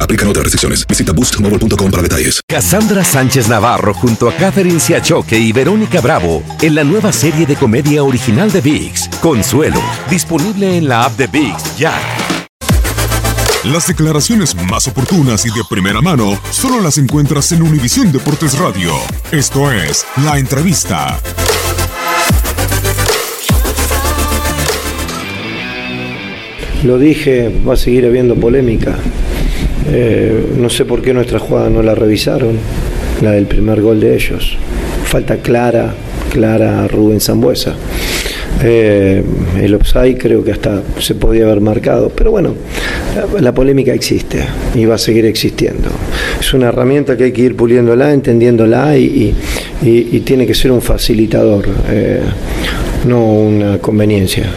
Aplican otras restricciones. Visita boostmobile.com para detalles. Cassandra Sánchez Navarro junto a Catherine Siachoque y Verónica Bravo en la nueva serie de comedia original de VIX, Consuelo, disponible en la app de VIX ya. Las declaraciones más oportunas y de primera mano solo las encuentras en Univisión Deportes Radio. Esto es La Entrevista. Lo dije, va a seguir habiendo polémica. Eh, no sé por qué nuestra jugada no la revisaron, la del primer gol de ellos. Falta clara, clara Rubén Zambuesa. Eh, el offside creo que hasta se podía haber marcado, pero bueno, la, polémica existe y va a seguir existiendo. Es una herramienta que hay que ir puliéndola, entendiéndola y, y- y- y tiene que ser un facilitador, eh, no una conveniencia.